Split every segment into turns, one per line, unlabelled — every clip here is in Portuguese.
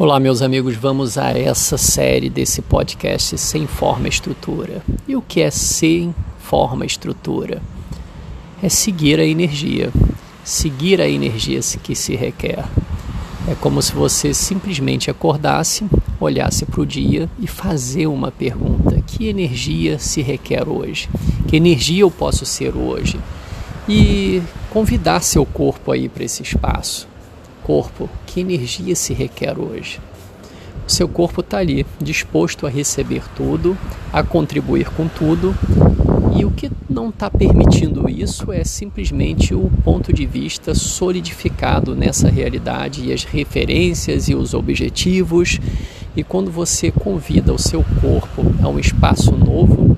Olá, meus amigos, vamos a essa série desse podcast sem forma e estrutura. E o que é sem forma e estrutura? É seguir a energia, seguir a energia que se requer. É como se você simplesmente acordasse, olhasse para o dia e fazer uma pergunta: que energia se requer hoje? Que energia eu posso ser hoje? E convidar seu corpo aí para esse espaço corpo, que energia se requer hoje? O seu corpo está ali, disposto a receber tudo, a contribuir com tudo, e o que não está permitindo isso é simplesmente o ponto de vista solidificado nessa realidade e as referências e os objetivos. E quando você convida o seu corpo a um espaço novo,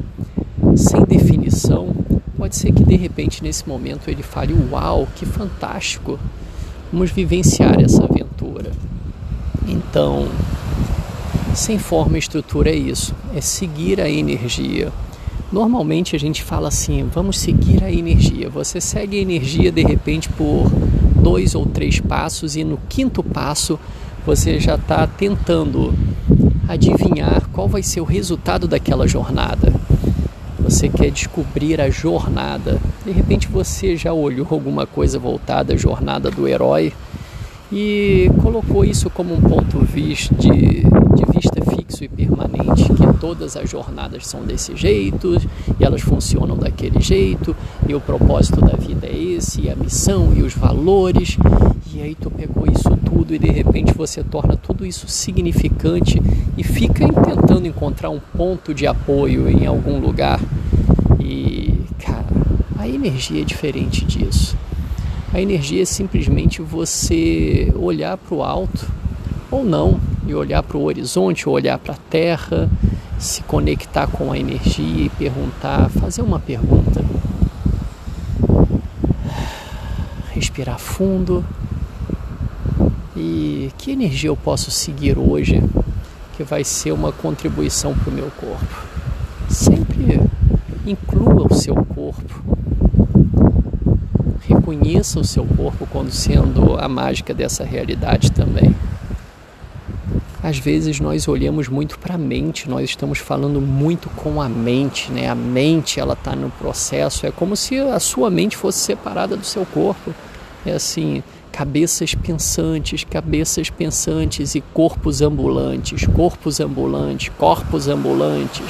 sem definição, pode ser que de repente nesse momento ele fale: Uau, que fantástico! Vamos vivenciar essa aventura. Então, sem forma e estrutura é isso, é seguir a energia. Normalmente a gente fala assim, vamos seguir a energia. Você segue a energia de repente por dois ou três passos e no quinto passo você já está tentando adivinhar qual vai ser o resultado daquela jornada. Você quer descobrir a jornada. De repente você já olhou alguma coisa voltada à jornada do herói e colocou isso como um ponto de, de vista fixo e permanente, que todas as jornadas são desse jeito e elas funcionam daquele jeito e o propósito da vida é esse, e a missão e os valores. E aí tu pegou isso tudo e de repente você torna tudo isso significante e fica tentando encontrar um ponto de apoio em algum lugar. A energia é diferente disso. A energia é simplesmente você olhar para o alto ou não, e olhar para o horizonte, ou olhar para a terra, se conectar com a energia e perguntar, fazer uma pergunta. Respirar fundo. E que energia eu posso seguir hoje que vai ser uma contribuição para o meu corpo? Sempre inclua o seu corpo reconheça o seu corpo como sendo a mágica dessa realidade também. Às vezes nós olhamos muito para a mente, nós estamos falando muito com a mente, né? A mente ela está no processo, é como se a sua mente fosse separada do seu corpo. É assim, cabeças pensantes, cabeças pensantes e corpos ambulantes, corpos ambulantes, corpos ambulantes.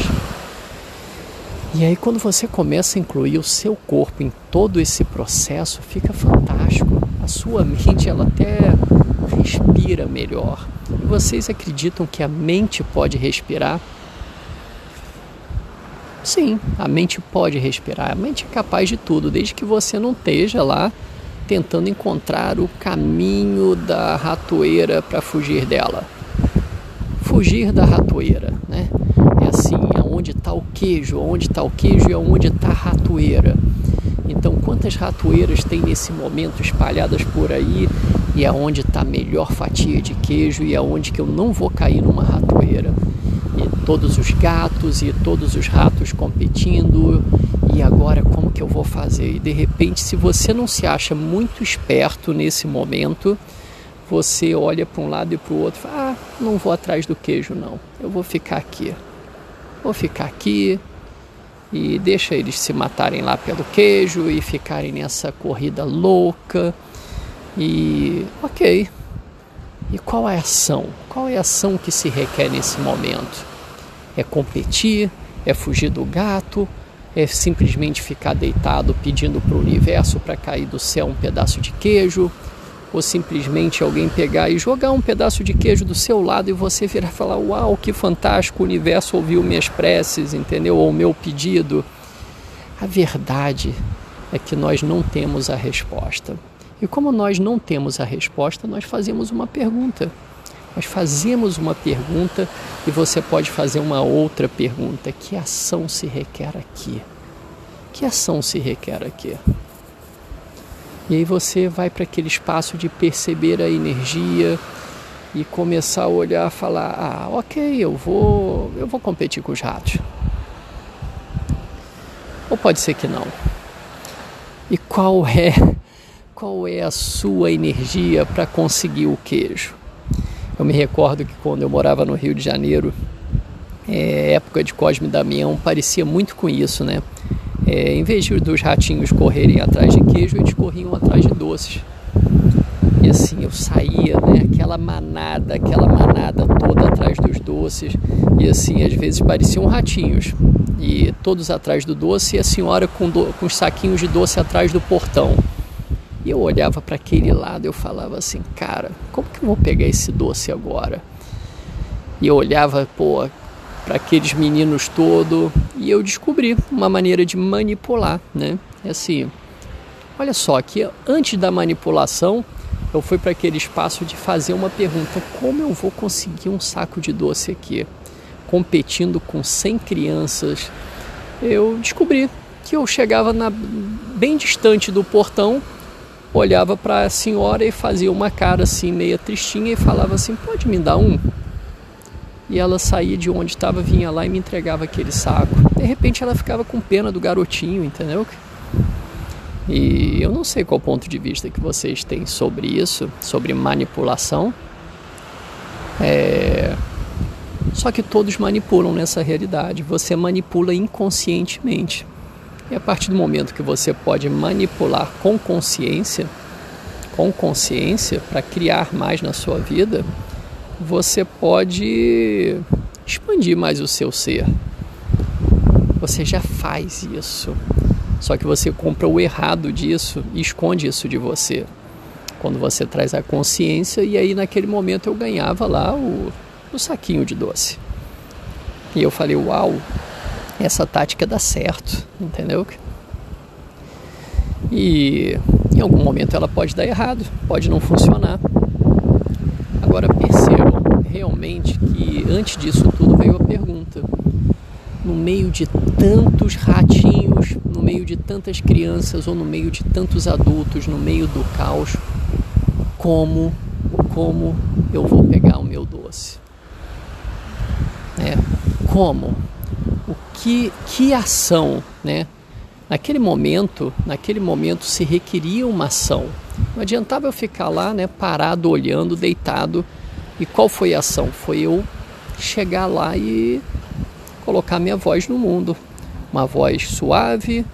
E aí quando você começa a incluir o seu corpo em todo esse processo, fica fantástico. A sua mente ela até respira melhor. E vocês acreditam que a mente pode respirar? Sim, a mente pode respirar. A mente é capaz de tudo, desde que você não esteja lá tentando encontrar o caminho da ratoeira para fugir dela. Fugir da ratoeira, né? É onde está o queijo, onde está o queijo e onde está a ratoeira. Então, quantas ratoeiras tem nesse momento espalhadas por aí e aonde está a melhor fatia de queijo e aonde que eu não vou cair numa ratoeira? E todos os gatos e todos os ratos competindo e agora como que eu vou fazer? E de repente, se você não se acha muito esperto nesse momento, você olha para um lado e para o outro, fala, ah, não vou atrás do queijo não, eu vou ficar aqui vou ficar aqui e deixa eles se matarem lá pelo queijo e ficarem nessa corrida louca. E ok. E qual é a ação? Qual é a ação que se requer nesse momento? É competir? É fugir do gato? É simplesmente ficar deitado pedindo para o universo para cair do céu um pedaço de queijo? Ou simplesmente alguém pegar e jogar um pedaço de queijo do seu lado e você virar e falar: Uau, que fantástico, o universo ouviu minhas preces, entendeu? Ou o meu pedido. A verdade é que nós não temos a resposta. E como nós não temos a resposta, nós fazemos uma pergunta. Nós fazemos uma pergunta e você pode fazer uma outra pergunta: que ação se requer aqui? Que ação se requer aqui? E aí você vai para aquele espaço de perceber a energia e começar a olhar falar: "Ah, OK, eu vou, eu vou competir com os ratos". Ou pode ser que não. E qual é qual é a sua energia para conseguir o queijo? Eu me recordo que quando eu morava no Rio de Janeiro, é, época de Cosme Damião, parecia muito com isso, né? É, em vez dos ratinhos correrem atrás de queijo, eles corriam atrás de doces. E assim eu saía, né? Aquela manada, aquela manada toda atrás dos doces. E assim, às vezes pareciam ratinhos. E todos atrás do doce e a senhora com, do, com os saquinhos de doce atrás do portão. E eu olhava para aquele lado eu falava assim, cara, como que eu vou pegar esse doce agora? E eu olhava, pô, para aqueles meninos todo e eu descobri uma maneira de manipular, né? É assim, olha só que antes da manipulação eu fui para aquele espaço de fazer uma pergunta: como eu vou conseguir um saco de doce aqui? Competindo com 100 crianças, eu descobri que eu chegava na, bem distante do portão, olhava para a senhora e fazia uma cara assim, meia tristinha, e falava assim: pode me dar um? E ela saía de onde estava, vinha lá e me entregava aquele saco. De repente ela ficava com pena do garotinho, entendeu? E eu não sei qual ponto de vista que vocês têm sobre isso, sobre manipulação. É... Só que todos manipulam nessa realidade. Você manipula inconscientemente. E a partir do momento que você pode manipular com consciência, com consciência para criar mais na sua vida, você pode expandir mais o seu ser. Você já faz isso. Só que você compra o errado disso e esconde isso de você. Quando você traz a consciência, e aí naquele momento eu ganhava lá o, o saquinho de doce. E eu falei, uau, essa tática dá certo, entendeu? E em algum momento ela pode dar errado, pode não funcionar. Agora percebam realmente que antes disso tudo veio a pergunta: no meio de tantos ratinhos, no meio de tantas crianças ou no meio de tantos adultos, no meio do caos, como como eu vou pegar o meu doce? É, como? O que que ação, né? Naquele momento, naquele momento se requeria uma ação. Não adiantava eu ficar lá, né, parado, olhando, deitado. E qual foi a ação? Foi eu chegar lá e colocar minha voz no mundo. Uma voz suave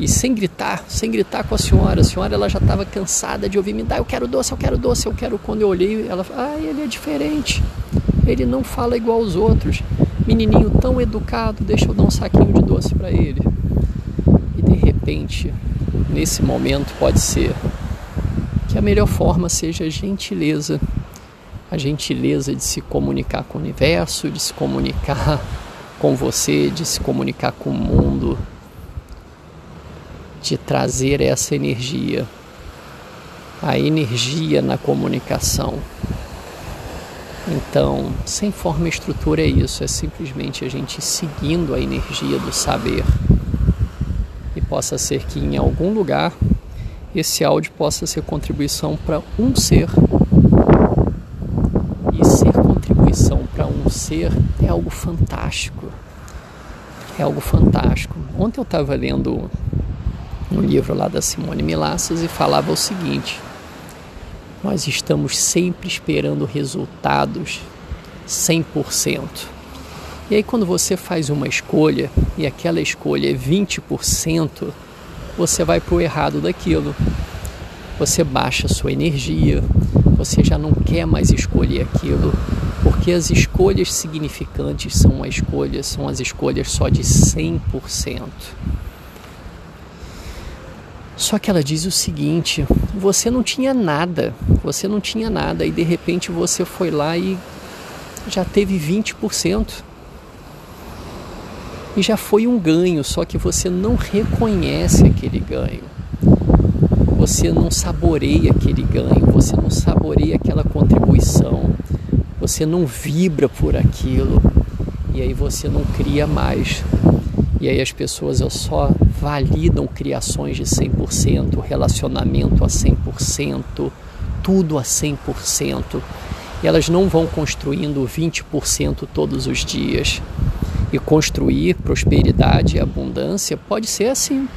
e sem gritar, sem gritar com a senhora. A senhora ela já estava cansada de ouvir me dar, eu quero doce, eu quero doce, eu quero. Quando eu olhei, ela ah, ele é diferente. Ele não fala igual aos outros. Menininho tão educado, deixa eu dar um saquinho de doce para ele. E de repente, nesse momento pode ser que a melhor forma seja gentileza. A gentileza de se comunicar com o universo, de se comunicar com você, de se comunicar com o mundo, de trazer essa energia, a energia na comunicação. Então, sem forma e estrutura é isso, é simplesmente a gente seguindo a energia do saber. E possa ser que em algum lugar esse áudio possa ser contribuição para um ser para um ser é algo fantástico. É algo fantástico. Ontem eu estava lendo um livro lá da Simone Milassas e falava o seguinte: nós estamos sempre esperando resultados 100%. E aí, quando você faz uma escolha e aquela escolha é 20%, você vai para o errado daquilo. Você baixa sua energia, você já não quer mais escolher aquilo, porque as escolhas significantes são as escolhas, são as escolhas só de 100%. Só que ela diz o seguinte: você não tinha nada, você não tinha nada e de repente você foi lá e já teve 20%. E já foi um ganho, só que você não reconhece aquele ganho. Você não saboreia aquele ganho, você não saboreia aquela contribuição você não vibra por aquilo e aí você não cria mais. E aí as pessoas só validam criações de 100%, relacionamento a 100%, tudo a 100%. E elas não vão construindo 20% todos os dias. E construir prosperidade e abundância pode ser assim.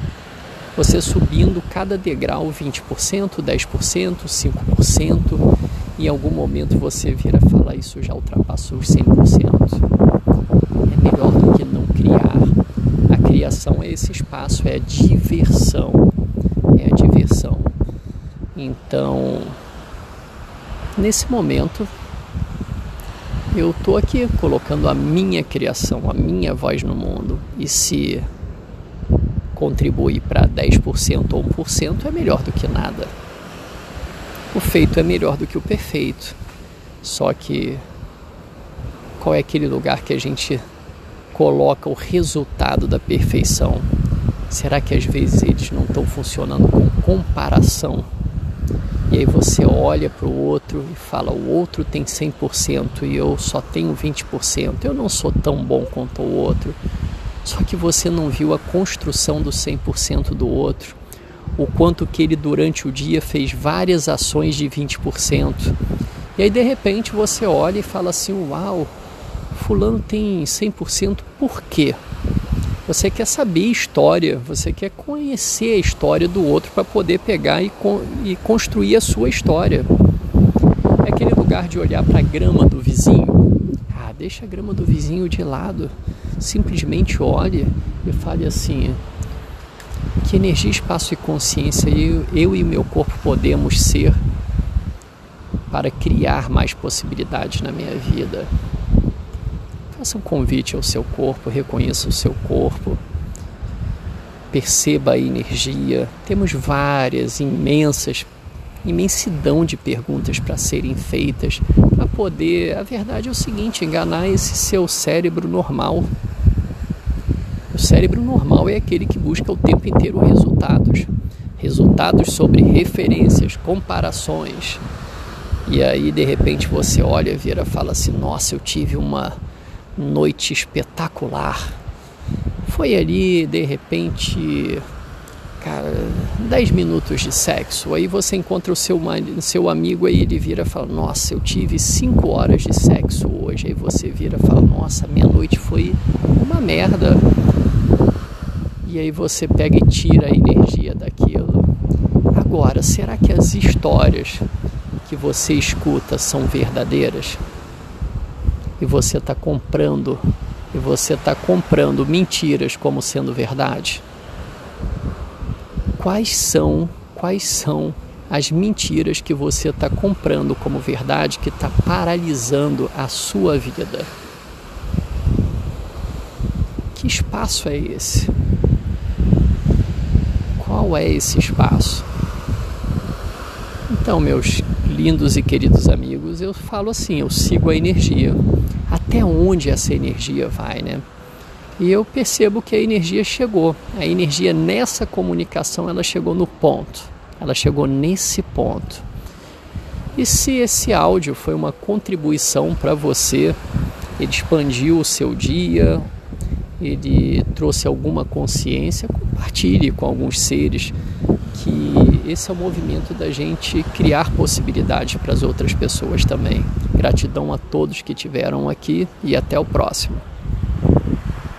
Você subindo cada degrau 20%, 10%, 5%, em algum momento você vira falar isso já ultrapassou os 100%. É melhor do que não criar. A criação é esse espaço, é a diversão. É a diversão. Então, nesse momento, eu estou aqui colocando a minha criação, a minha voz no mundo. E se contribuir para 10% ou 1%, é melhor do que nada. O feito é melhor do que o perfeito. Só que qual é aquele lugar que a gente coloca o resultado da perfeição? Será que às vezes eles não estão funcionando com comparação? E aí você olha para o outro e fala: o outro tem 100% e eu só tenho 20%. Eu não sou tão bom quanto o outro. Só que você não viu a construção do 100% do outro, o quanto que ele durante o dia fez várias ações de 20%. E aí de repente você olha e fala assim: "Uau, fulano tem 100%, por quê?" Você quer saber história, você quer conhecer a história do outro para poder pegar e, con e construir a sua história. É aquele lugar de olhar para a grama do vizinho. Ah, deixa a grama do vizinho de lado. Simplesmente olhe e fale assim: que energia, espaço e consciência eu, eu e o meu corpo podemos ser para criar mais possibilidades na minha vida. Faça um convite ao seu corpo, reconheça o seu corpo, perceba a energia. Temos várias, imensas, imensidão de perguntas para serem feitas para poder. A verdade é o seguinte: enganar esse seu cérebro normal. Cérebro normal é aquele que busca o tempo inteiro resultados. Resultados sobre referências, comparações. E aí, de repente, você olha, vira, fala assim: Nossa, eu tive uma noite espetacular. Foi ali, de repente, cara, 10 minutos de sexo. Aí você encontra o seu, seu amigo aí ele vira e fala: Nossa, eu tive 5 horas de sexo hoje. Aí você vira e fala: Nossa, minha noite foi uma merda. E aí você pega e tira a energia daquilo. Agora, será que as histórias que você escuta são verdadeiras? e você está comprando e você está comprando mentiras como sendo verdade? Quais são quais são as mentiras que você está comprando como verdade que está paralisando a sua vida? Que espaço é esse? Qual é esse espaço? Então, meus lindos e queridos amigos, eu falo assim, eu sigo a energia até onde essa energia vai, né? E eu percebo que a energia chegou. A energia nessa comunicação, ela chegou no ponto. Ela chegou nesse ponto. E se esse áudio foi uma contribuição para você, ele expandiu o seu dia, ele trouxe alguma consciência, compartilhe com alguns seres que esse é o movimento da gente criar possibilidades para as outras pessoas também. Gratidão a todos que tiveram aqui e até o próximo.